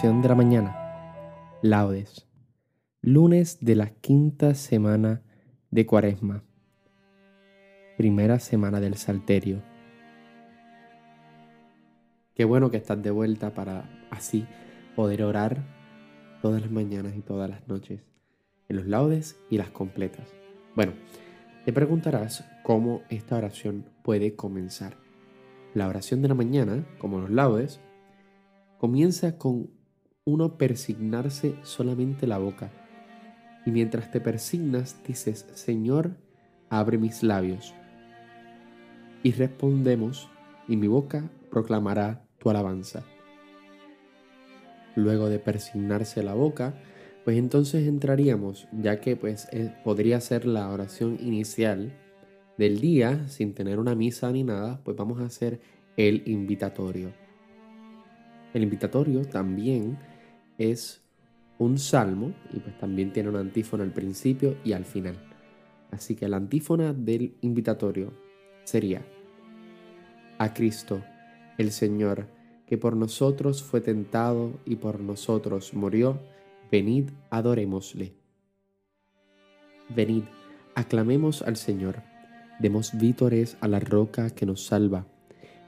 Oración de la mañana. Laudes. Lunes de la quinta semana de Cuaresma. Primera semana del Salterio. Qué bueno que estás de vuelta para así poder orar todas las mañanas y todas las noches en los laudes y las completas. Bueno, te preguntarás cómo esta oración puede comenzar. La oración de la mañana, como los laudes, comienza con uno persignarse solamente la boca. Y mientras te persignas dices, Señor, abre mis labios. Y respondemos, y mi boca proclamará tu alabanza. Luego de persignarse la boca, pues entonces entraríamos, ya que pues eh, podría ser la oración inicial del día, sin tener una misa ni nada, pues vamos a hacer el invitatorio. El invitatorio también es un salmo y pues también tiene una antífona al principio y al final. Así que la antífona del invitatorio sería a Cristo, el Señor, que por nosotros fue tentado y por nosotros murió, venid, adorémosle. Venid, aclamemos al Señor, demos vítores a la roca que nos salva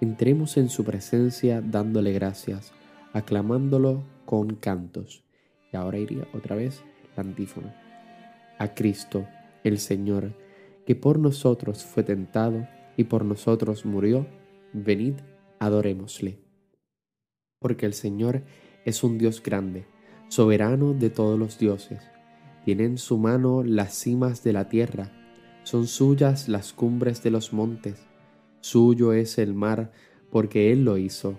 Entremos en su presencia dándole gracias, aclamándolo con cantos. Y ahora iría otra vez la antífona. A Cristo, el Señor, que por nosotros fue tentado y por nosotros murió, venid, adorémosle. Porque el Señor es un Dios grande, soberano de todos los dioses. Tiene en su mano las cimas de la tierra, son suyas las cumbres de los montes Suyo es el mar, porque Él lo hizo,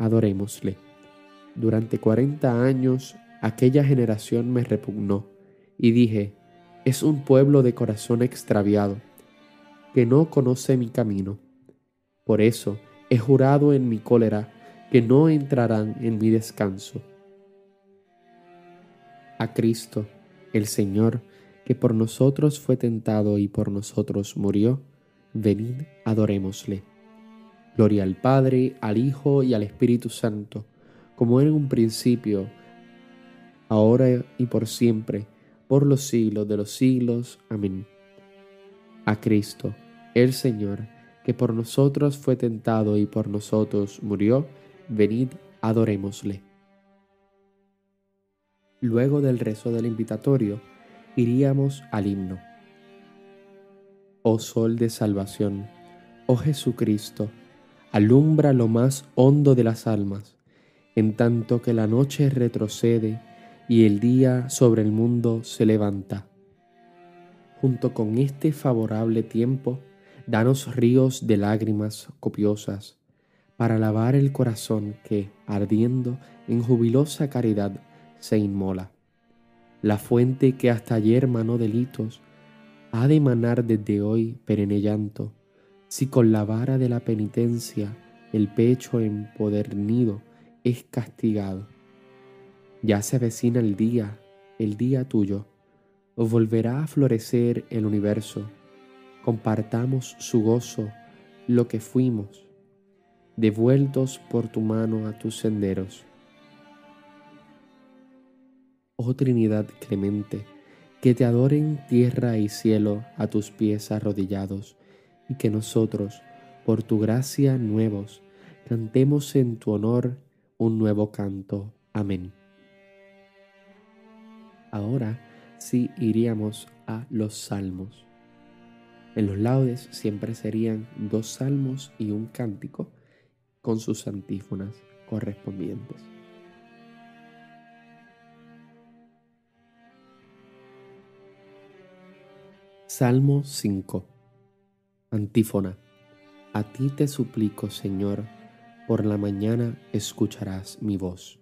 adorémosle. Durante cuarenta años aquella generación me repugnó, y dije, es un pueblo de corazón extraviado, que no conoce mi camino. Por eso he jurado en mi cólera que no entrarán en mi descanso. A Cristo, el Señor, que por nosotros fue tentado y por nosotros murió, venid, adorémosle. Gloria al Padre, al Hijo y al Espíritu Santo, como en un principio, ahora y por siempre, por los siglos de los siglos. Amén. A Cristo, el Señor, que por nosotros fue tentado y por nosotros murió, venid, adorémosle. Luego del rezo del invitatorio, iríamos al himno oh Sol de salvación, oh Jesucristo, alumbra lo más hondo de las almas, en tanto que la noche retrocede y el día sobre el mundo se levanta. Junto con este favorable tiempo, danos ríos de lágrimas copiosas, para lavar el corazón que, ardiendo en jubilosa caridad, se inmola. La fuente que hasta ayer manó delitos, ha de emanar desde hoy perenne llanto, si con la vara de la penitencia el pecho empodernido es castigado. Ya se avecina el día, el día tuyo, volverá a florecer el universo, compartamos su gozo, lo que fuimos, devueltos por tu mano a tus senderos. Oh Trinidad clemente, que te adoren tierra y cielo a tus pies arrodillados, y que nosotros, por tu gracia nuevos, cantemos en tu honor un nuevo canto. Amén. Ahora sí iríamos a los salmos. En los laudes siempre serían dos salmos y un cántico con sus antífonas correspondientes. Salmo 5 Antífona A ti te suplico, Señor, por la mañana escucharás mi voz.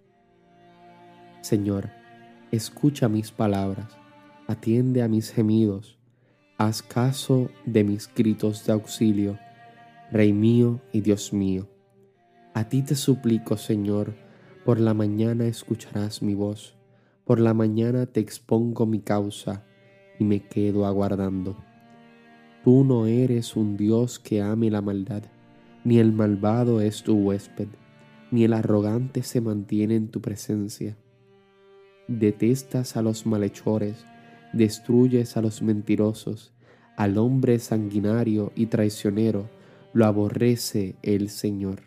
Señor, escucha mis palabras, atiende a mis gemidos, haz caso de mis gritos de auxilio, Rey mío y Dios mío. A ti te suplico, Señor, por la mañana escucharás mi voz, por la mañana te expongo mi causa y me quedo aguardando. Tú no eres un Dios que ame la maldad ni el malvado es tu huésped, ni el arrogante se mantiene en tu presencia. Detestas a los malhechores, destruyes a los mentirosos, al hombre sanguinario y traicionero, lo aborrece el Señor.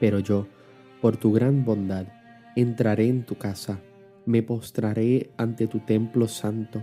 Pero yo, por tu gran bondad, entraré en tu casa, me postraré ante tu templo santo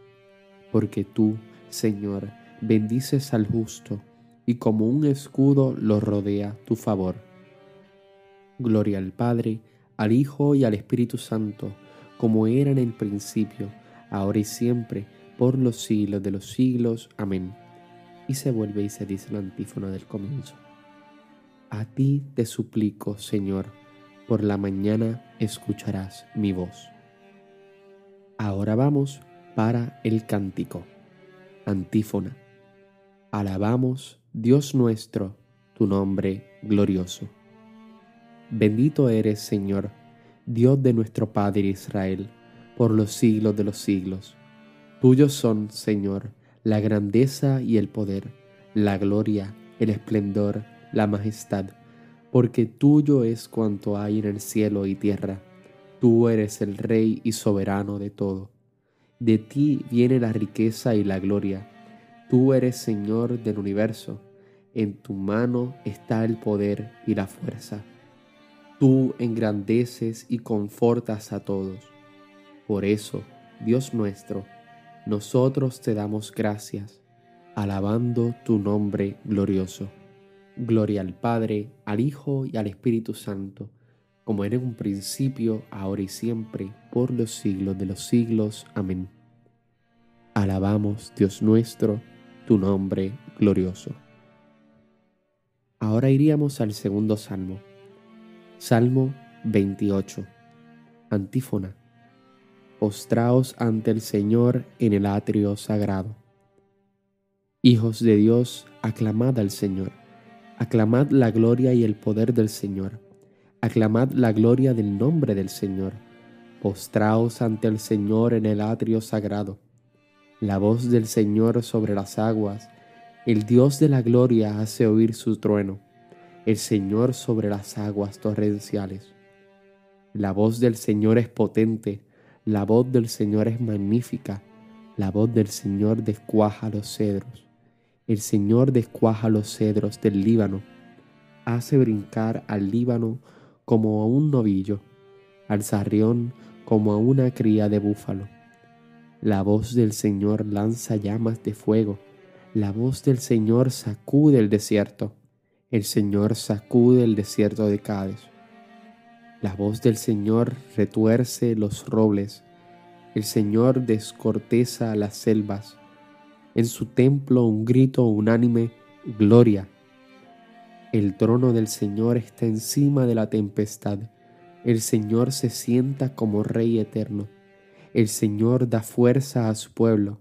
Porque tú, Señor, bendices al justo, y como un escudo lo rodea tu favor. Gloria al Padre, al Hijo y al Espíritu Santo, como era en el principio, ahora y siempre, por los siglos de los siglos. Amén. Y se vuelve y se dice la antífona del comienzo. A ti te suplico, Señor, por la mañana escucharás mi voz. Ahora vamos para el cántico. Antífona. Alabamos, Dios nuestro, tu nombre glorioso. Bendito eres, Señor, Dios de nuestro Padre Israel, por los siglos de los siglos. Tuyos son, Señor, la grandeza y el poder, la gloria, el esplendor, la majestad, porque tuyo es cuanto hay en el cielo y tierra. Tú eres el Rey y soberano de todo. De ti viene la riqueza y la gloria Tú eres Señor del universo, en tu mano está el poder y la fuerza. Tú engrandeces y confortas a todos. Por eso, Dios nuestro, nosotros te damos gracias, alabando tu nombre glorioso. Gloria al Padre, al Hijo y al Espíritu Santo, como era en un principio, ahora y siempre, por los siglos de los siglos. Amén. Alabamos, Dios nuestro, tu nombre glorioso. Ahora iríamos al segundo salmo. Salmo 28. Antífona. Postraos ante el Señor en el atrio sagrado. Hijos de Dios, aclamad al Señor. Aclamad la gloria y el poder del Señor. Aclamad la gloria del nombre del Señor. Postraos ante el Señor en el atrio sagrado la voz del Señor sobre las aguas, el Dios de la gloria hace oír su trueno, el Señor sobre las aguas torrenciales. La voz del Señor es potente, la voz del Señor es magnífica, la voz del Señor descuaja los cedros. El Señor descuaja los cedros del Líbano, hace brincar al Líbano como a un novillo, al zarrión como a una cría de búfalo la voz del Señor lanza llamas de fuego. La voz del Señor sacude el desierto. El Señor sacude el desierto de Cádiz. La voz del Señor retuerce los robles. El Señor descorteza las selvas. En su templo un grito unánime, gloria. El trono del Señor está encima de la tempestad. El Señor se sienta como Rey eterno. El Señor da fuerza a su pueblo.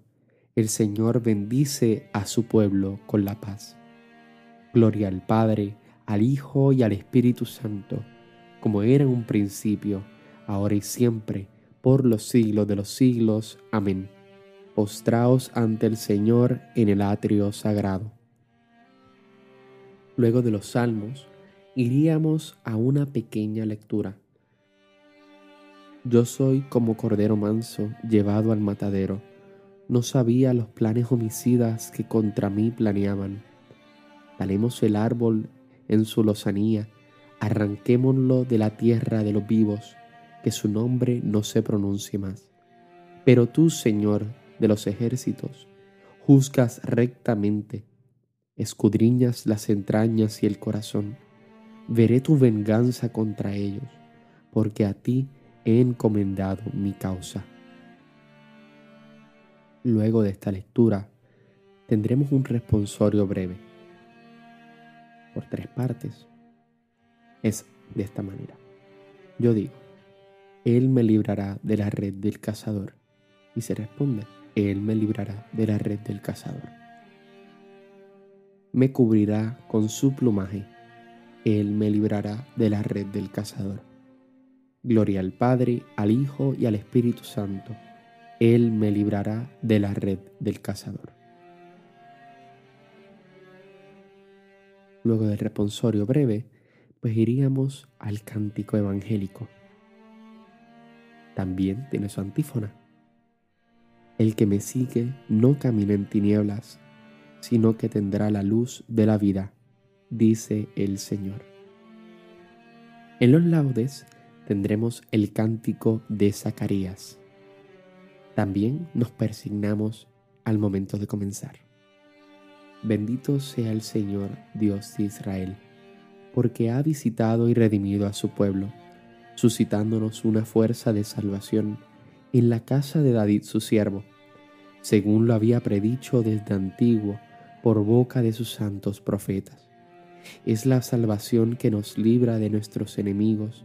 El Señor bendice a su pueblo con la paz. Gloria al Padre, al Hijo y al Espíritu Santo, como era en un principio, ahora y siempre, por los siglos de los siglos. Amén. Postraos ante el Señor en el atrio sagrado. Luego de los salmos, iríamos a una pequeña lectura. Yo soy como cordero manso llevado al matadero. No sabía los planes homicidas que contra mí planeaban. Talemos el árbol en su lozanía, arranquémoslo de la tierra de los vivos que su nombre no se pronuncie más. Pero tú, Señor de los ejércitos, juzgas rectamente, escudriñas las entrañas y el corazón. Veré tu venganza contra ellos, porque a ti he encomendado mi causa. Luego de esta lectura, tendremos un responsorio breve, por tres partes. Es de esta manera. Yo digo, él me librará de la red del cazador. Y se responde, Él me librará de la red del cazador. Me cubrirá con su plumaje. Él me librará de la red del cazador. Gloria al Padre, al Hijo y al Espíritu Santo. Él me librará de la red del cazador. Luego del responsorio breve, pues iríamos al cántico evangélico también tiene su antífona. El que me sigue no camina en tinieblas, sino que tendrá la luz de la vida, dice el Señor. En los laudes tendremos el cántico de Zacarías. También nos persignamos al momento de comenzar. Bendito sea el Señor, Dios de Israel, porque ha visitado y redimido a su pueblo suscitándonos una fuerza de salvación en la casa de David su siervo, según lo había predicho desde antiguo por boca de sus santos profetas. Es la salvación que nos libra de nuestros enemigos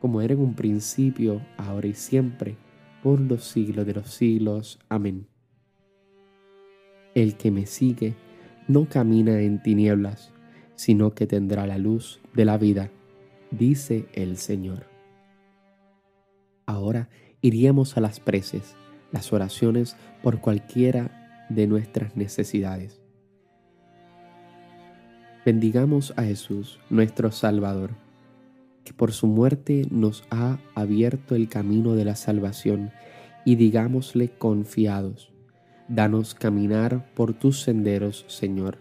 como era en un principio, ahora y siempre, por los siglos de los siglos. Amén. El que me sigue no camina en tinieblas, sino que tendrá la luz de la vida, dice el Señor. Ahora iríamos a las preces, las oraciones por cualquiera de nuestras necesidades. Bendigamos a Jesús, nuestro Salvador, que por su muerte nos ha abierto el camino de la salvación, y digámosle confiados, danos caminar por tus senderos, Señor.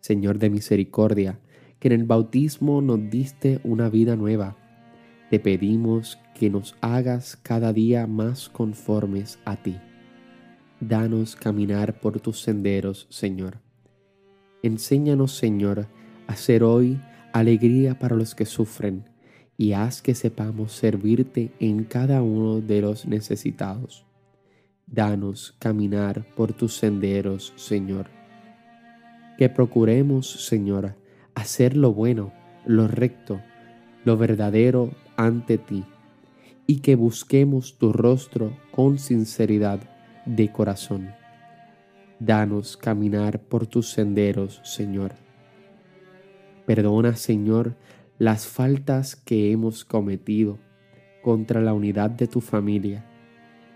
Señor de misericordia, que en el bautismo nos diste una vida nueva, te pedimos que nos hagas cada día más conformes a ti. Danos caminar por tus senderos, Señor. Enséñanos, Señor, a ser hoy alegría para los que sufren y haz que sepamos servirte en cada uno de los necesitados. Danos caminar por tus senderos, Señor. Que procuremos, Señor, hacer lo bueno, lo recto, lo verdadero ante ti y que busquemos tu rostro con sinceridad de corazón. Danos caminar por tus senderos, Señor. Perdona, Señor, las faltas que hemos cometido contra la unidad de tu familia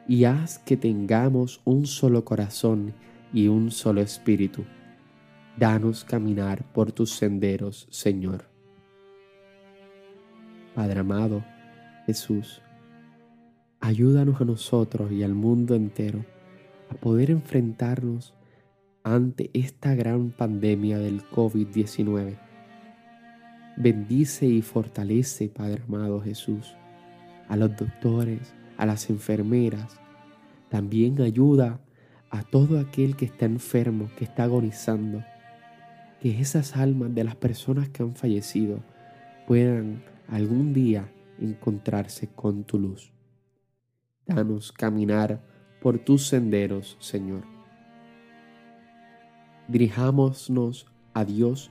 y haz que tengamos un solo corazón y un solo espíritu. Danos caminar por tus senderos, Señor. Padre amado, Jesús, ayúdanos a nosotros y al mundo entero a poder enfrentarnos ante esta gran pandemia del COVID-19. Bendice y fortalece, Padre amado Jesús, a los doctores, a las enfermeras. También ayuda a todo aquel que está enfermo, que está agonizando. Que esas almas de las personas que han fallecido puedan algún día encontrarse con tu luz. Danos caminar por tus senderos, Señor. Dirijámonos a Dios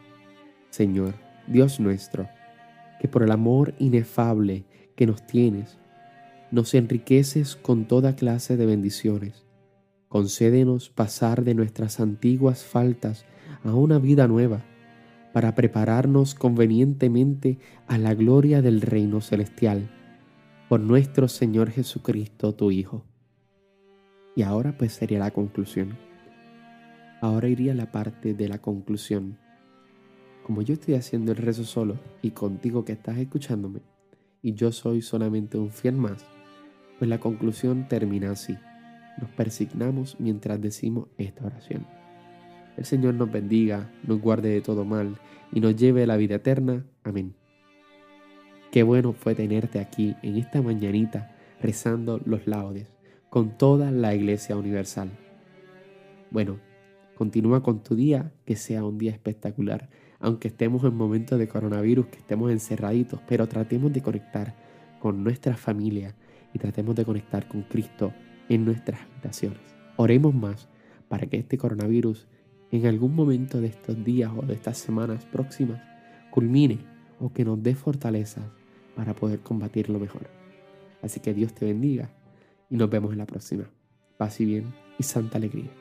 Señor, Dios nuestro, que por el amor inefable que nos tienes, nos enriqueces con toda clase de bendiciones. Concédenos pasar de nuestras antiguas faltas a una vida nueva, para prepararnos convenientemente a la gloria del reino celestial, por nuestro Señor Jesucristo, tu Hijo. Y ahora pues sería la conclusión. Ahora iría la parte de la conclusión. Como yo estoy haciendo el rezo solo y contigo que estás escuchándome, y yo soy solamente un fiel más, pues la conclusión termina así. Nos persignamos mientras decimos esta oración. El Señor nos bendiga, nos guarde de todo mal y nos lleve a la vida eterna. Amén. Qué bueno fue tenerte aquí en esta mañanita rezando los laudes con toda la Iglesia Universal. Bueno, Continúa con tu día, que sea un día espectacular, aunque estemos en momentos de coronavirus, que estemos encerraditos, pero tratemos de conectar con nuestra familia y tratemos de conectar con Cristo en nuestras habitaciones. Oremos más para que este coronavirus en algún momento de estos días o de estas semanas próximas culmine o que nos dé fortaleza para poder combatirlo mejor. Así que Dios te bendiga y nos vemos en la próxima. Paz y bien y santa alegría.